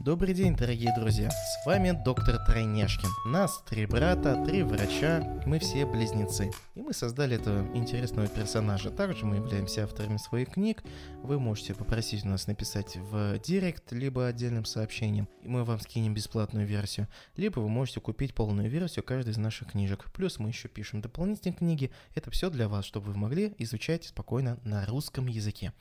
Добрый день, дорогие друзья! С вами доктор Тройняшкин. Нас три брата, три врача, мы все близнецы. И мы создали этого интересного персонажа. Также мы являемся авторами своих книг. Вы можете попросить у нас написать в директ, либо отдельным сообщением, и мы вам скинем бесплатную версию. Либо вы можете купить полную версию каждой из наших книжек. Плюс мы еще пишем дополнительные книги. Это все для вас, чтобы вы могли изучать спокойно на русском языке,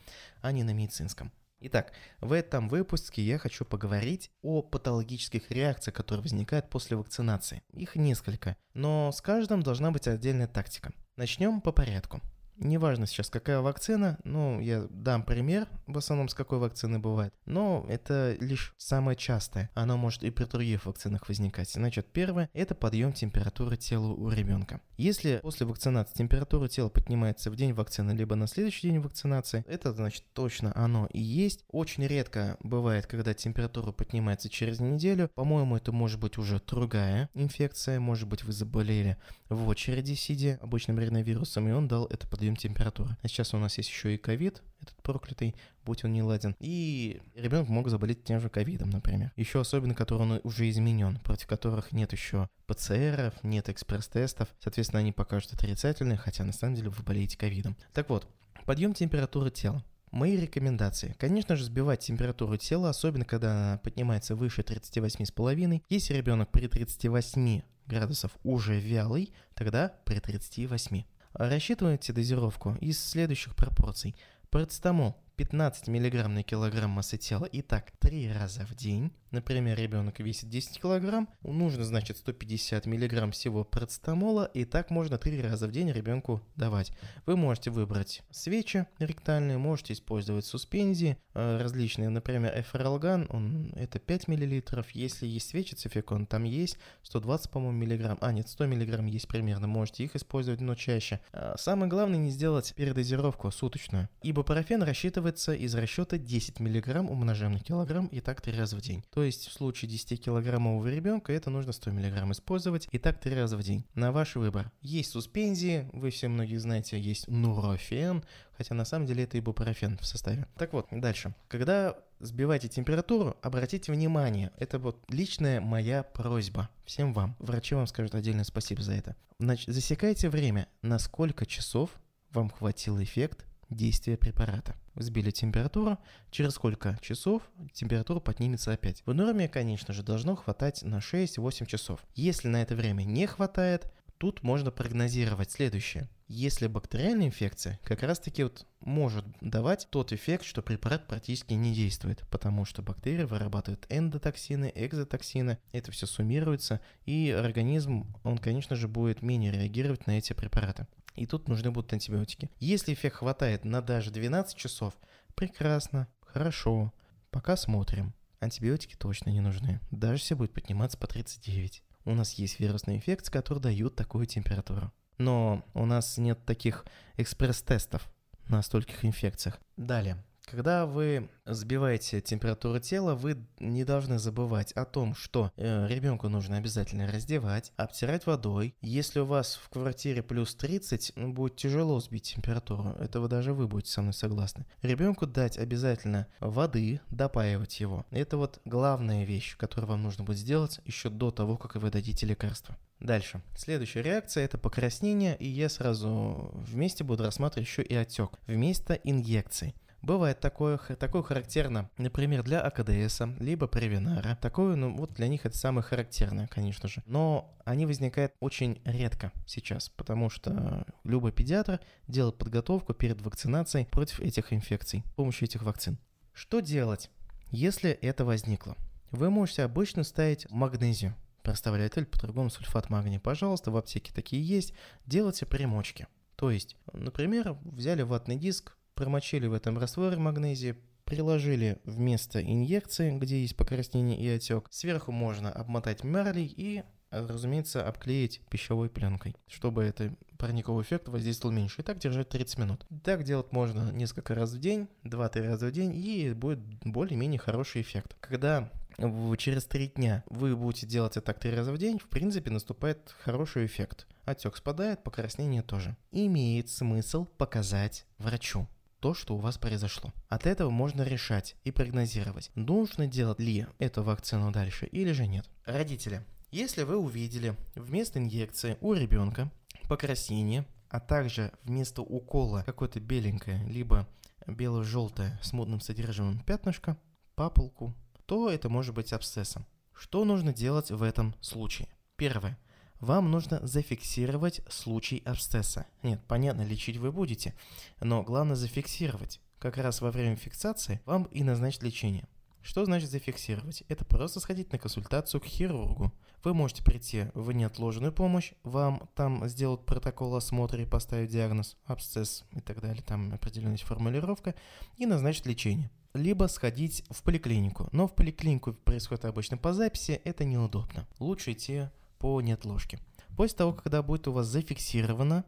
а не на медицинском. Итак, в этом выпуске я хочу поговорить о патологических реакциях, которые возникают после вакцинации. Их несколько, но с каждым должна быть отдельная тактика. Начнем по порядку. Неважно сейчас, какая вакцина, ну, я дам пример, в основном с какой вакцины бывает, но это лишь самое частое. Оно может и при других вакцинах возникать. Значит, первое – это подъем температуры тела у ребенка. Если после вакцинации температура тела поднимается в день вакцины, либо на следующий день вакцинации, это значит точно оно и есть. Очень редко бывает, когда температура поднимается через неделю. По-моему, это может быть уже другая инфекция, может быть вы заболели в очереди сидя обычным риновирусом, и он дал это подъем температуры. А сейчас у нас есть еще и ковид, этот проклятый, будь он не ладен. И ребенок мог заболеть тем же ковидом, например. Еще особенно, который он уже изменен, против которых нет еще ПЦРов, нет экспресс-тестов. Соответственно, они покажут отрицательные, хотя на самом деле вы болеете ковидом. Так вот, подъем температуры тела. Мои рекомендации. Конечно же, сбивать температуру тела, особенно когда она поднимается выше 38,5. Если ребенок при 38 градусов уже вялый, тогда при 38. Рассчитывайте дозировку из следующих пропорций. Парацетамол 15 мг на килограмм массы тела и так 3 раза в день. Например, ребенок весит 10 кг, нужно, значит, 150 мг всего парацетамола, и так можно 3 раза в день ребенку давать. Вы можете выбрать свечи ректальные, можете использовать суспензии э, различные, например, эфиралган, он, это 5 мл, если есть свечи цификон, там есть 120, по-моему, миллиграмм, а нет, 100 миллиграмм есть примерно, можете их использовать, но чаще. А самое главное не сделать передозировку суточную, ибо парафен рассчитывается из расчета 10 мг умножаем на килограмм и так 3 раза в день. То есть в случае 10-килограммового ребенка это нужно 100 мг использовать и так 3 раза в день. На ваш выбор. Есть суспензии, вы все многие знаете, есть нурофен, хотя на самом деле это ибупрофен в составе. Так вот, дальше. Когда сбиваете температуру, обратите внимание, это вот личная моя просьба всем вам. Врачи вам скажут отдельное спасибо за это. Значит, засекайте время, на сколько часов вам хватил эффект действия препарата сбили температуру, через сколько часов температура поднимется опять. В норме, конечно же, должно хватать на 6-8 часов. Если на это время не хватает, тут можно прогнозировать следующее. Если бактериальная инфекция, как раз таки вот может давать тот эффект, что препарат практически не действует, потому что бактерии вырабатывают эндотоксины, экзотоксины, это все суммируется, и организм, он, конечно же, будет менее реагировать на эти препараты и тут нужны будут антибиотики. Если эффект хватает на даже 12 часов, прекрасно, хорошо, пока смотрим. Антибиотики точно не нужны, даже если будет подниматься по 39. У нас есть вирусные инфекции, которые дают такую температуру. Но у нас нет таких экспресс-тестов на стольких инфекциях. Далее. Когда вы сбиваете температуру тела, вы не должны забывать о том, что э, ребенку нужно обязательно раздевать, обтирать водой. Если у вас в квартире плюс 30, ну, будет тяжело сбить температуру. Это вы даже вы будете со мной согласны. Ребенку дать обязательно воды, допаивать его. Это вот главная вещь, которую вам нужно будет сделать еще до того, как вы дадите лекарство. Дальше. Следующая реакция это покраснение, и я сразу вместе буду рассматривать еще и отек вместо инъекций. Бывает такое, такое характерно, например, для АКДС, либо Превинара. Такое, ну вот для них это самое характерное, конечно же. Но они возникают очень редко сейчас, потому что любой педиатр делает подготовку перед вакцинацией против этих инфекций с помощью этих вакцин. Что делать, если это возникло? Вы можете обычно ставить магнезию, проставляет по-другому сульфат магния. Пожалуйста, в аптеке такие есть. Делайте примочки. То есть, например, взяли ватный диск, промочили в этом растворе магнезии, приложили вместо инъекции, где есть покраснение и отек. Сверху можно обмотать марлей и разумеется, обклеить пищевой пленкой, чтобы это парниковый эффект воздействовал меньше. И так держать 30 минут. Так делать можно несколько раз в день, 2-3 раза в день, и будет более-менее хороший эффект. Когда через 3 дня вы будете делать это так 3 раза в день, в принципе, наступает хороший эффект. Отек спадает, покраснение тоже. Имеет смысл показать врачу то, что у вас произошло. От этого можно решать и прогнозировать, нужно делать ли эту вакцину дальше или же нет. Родители, если вы увидели вместо инъекции у ребенка покраснение, а также вместо укола какое-то беленькое, либо бело-желтое с модным содержимым пятнышко, папулку, то это может быть абсцессом. Что нужно делать в этом случае? Первое. Вам нужно зафиксировать случай абсцесса. Нет, понятно, лечить вы будете, но главное зафиксировать. Как раз во время фиксации вам и назначить лечение. Что значит зафиксировать? Это просто сходить на консультацию к хирургу. Вы можете прийти в неотложную помощь, вам там сделают протокол осмотра и поставить диагноз, абсцесс и так далее, там определенная формулировка, и назначить лечение. Либо сходить в поликлинику. Но в поликлинику происходит обычно по записи, это неудобно. Лучше идти по неотложке. После того, когда будет у вас зафиксировано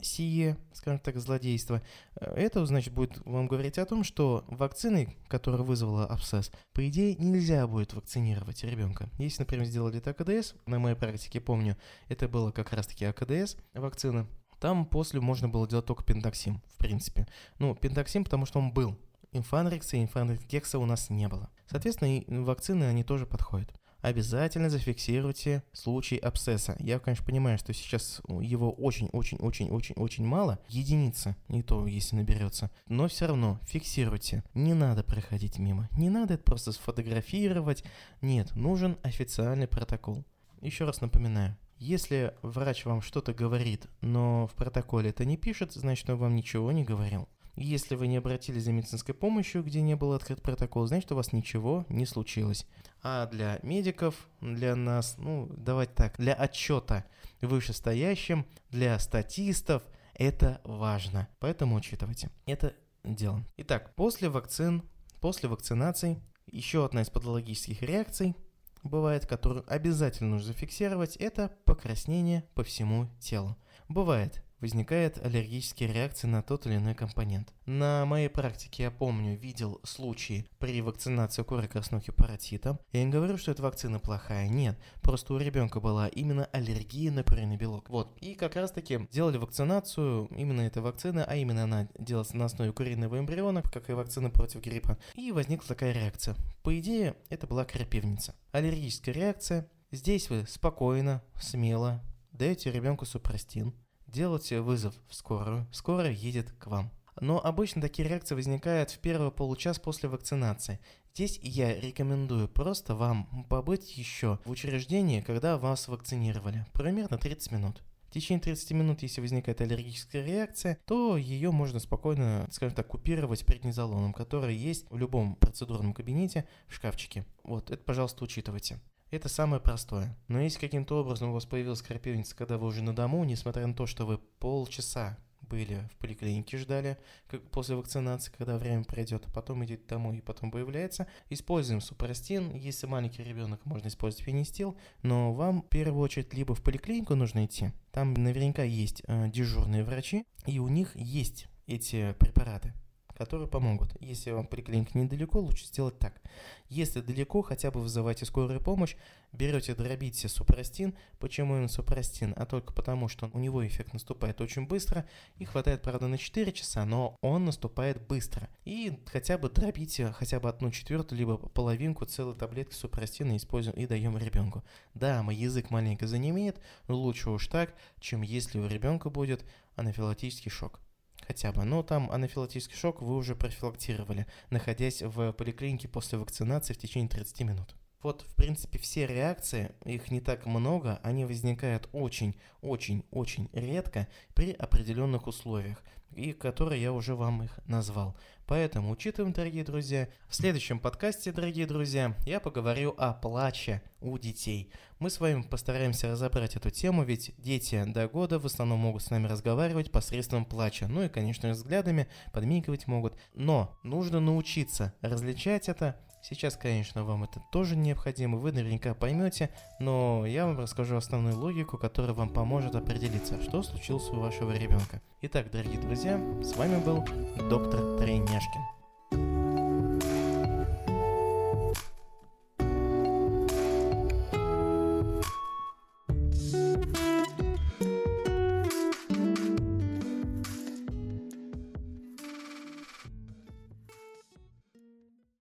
сие, скажем так, злодейство, э, это, значит, будет вам говорить о том, что вакциной, которая вызвала абсцесс, по идее, нельзя будет вакцинировать ребенка. Если, например, сделали это АКДС, на моей практике помню, это было как раз-таки АКДС вакцина, там после можно было делать только пентаксим, в принципе. Ну, пентаксим, потому что он был. Инфанрекса и инфанрекса у нас не было. Соответственно, и вакцины, они тоже подходят обязательно зафиксируйте случай абсцесса. Я, конечно, понимаю, что сейчас его очень-очень-очень-очень-очень мало, единица, не то, если наберется, но все равно фиксируйте. Не надо проходить мимо, не надо это просто сфотографировать, нет, нужен официальный протокол. Еще раз напоминаю, если врач вам что-то говорит, но в протоколе это не пишет, значит он вам ничего не говорил. Если вы не обратились за медицинской помощью, где не был открыт протокол, значит у вас ничего не случилось. А для медиков, для нас, ну, давайте так, для отчета вышестоящим, для статистов это важно. Поэтому учитывайте. Это дело. Итак, после вакцин, после вакцинаций, еще одна из патологических реакций бывает, которую обязательно нужно зафиксировать, это покраснение по всему телу. Бывает возникает аллергические реакции на тот или иной компонент. На моей практике я помню, видел случаи при вакцинации куры краснухи паротитом. Я не говорю, что эта вакцина плохая, нет. Просто у ребенка была именно аллергия на куриный белок. Вот. И как раз таки делали вакцинацию именно этой вакцины, а именно она делалась на основе куриного эмбриона, как и вакцина против гриппа. И возникла такая реакция. По идее, это была крапивница. Аллергическая реакция. Здесь вы спокойно, смело даете ребенку супрастин, делайте вызов в скорую, скорая едет к вам. Но обычно такие реакции возникают в первый получас после вакцинации. Здесь я рекомендую просто вам побыть еще в учреждении, когда вас вакцинировали, примерно 30 минут. В течение 30 минут, если возникает аллергическая реакция, то ее можно спокойно, скажем так, купировать преднизолоном, который есть в любом процедурном кабинете в шкафчике. Вот, это, пожалуйста, учитывайте. Это самое простое. Но если каким-то образом у вас появилась крапивница, когда вы уже на дому, несмотря на то, что вы полчаса были в поликлинике, ждали как после вакцинации, когда время пройдет, а потом идете домой и потом появляется. Используем супрастин. Если маленький ребенок, можно использовать фенистил, но вам в первую очередь либо в поликлинику нужно идти, там наверняка есть э, дежурные врачи, и у них есть эти препараты которые помогут. Если вам поликлиника недалеко, лучше сделать так. Если далеко, хотя бы вызывайте скорую помощь, берете, дробите супрастин. Почему именно супрастин? А только потому, что у него эффект наступает очень быстро и хватает, правда, на 4 часа, но он наступает быстро. И хотя бы дробите хотя бы одну четвертую, либо половинку целой таблетки супрастина используем и даем ребенку. Да, мой язык маленько занемеет, но лучше уж так, чем если у ребенка будет анафилактический шок хотя бы. Но там анафилактический шок вы уже профилактировали, находясь в поликлинике после вакцинации в течение 30 минут. Вот, в принципе, все реакции, их не так много, они возникают очень-очень-очень редко при определенных условиях, и которые я уже вам их назвал. Поэтому учитываем, дорогие друзья. В следующем подкасте, дорогие друзья, я поговорю о плаче у детей. Мы с вами постараемся разобрать эту тему, ведь дети до года в основном могут с нами разговаривать посредством плача. Ну и, конечно, взглядами подмигивать могут. Но нужно научиться различать это Сейчас, конечно, вам это тоже необходимо, вы наверняка поймете, но я вам расскажу основную логику, которая вам поможет определиться, что случилось у вашего ребенка. Итак, дорогие друзья, с вами был доктор Трейняшкин.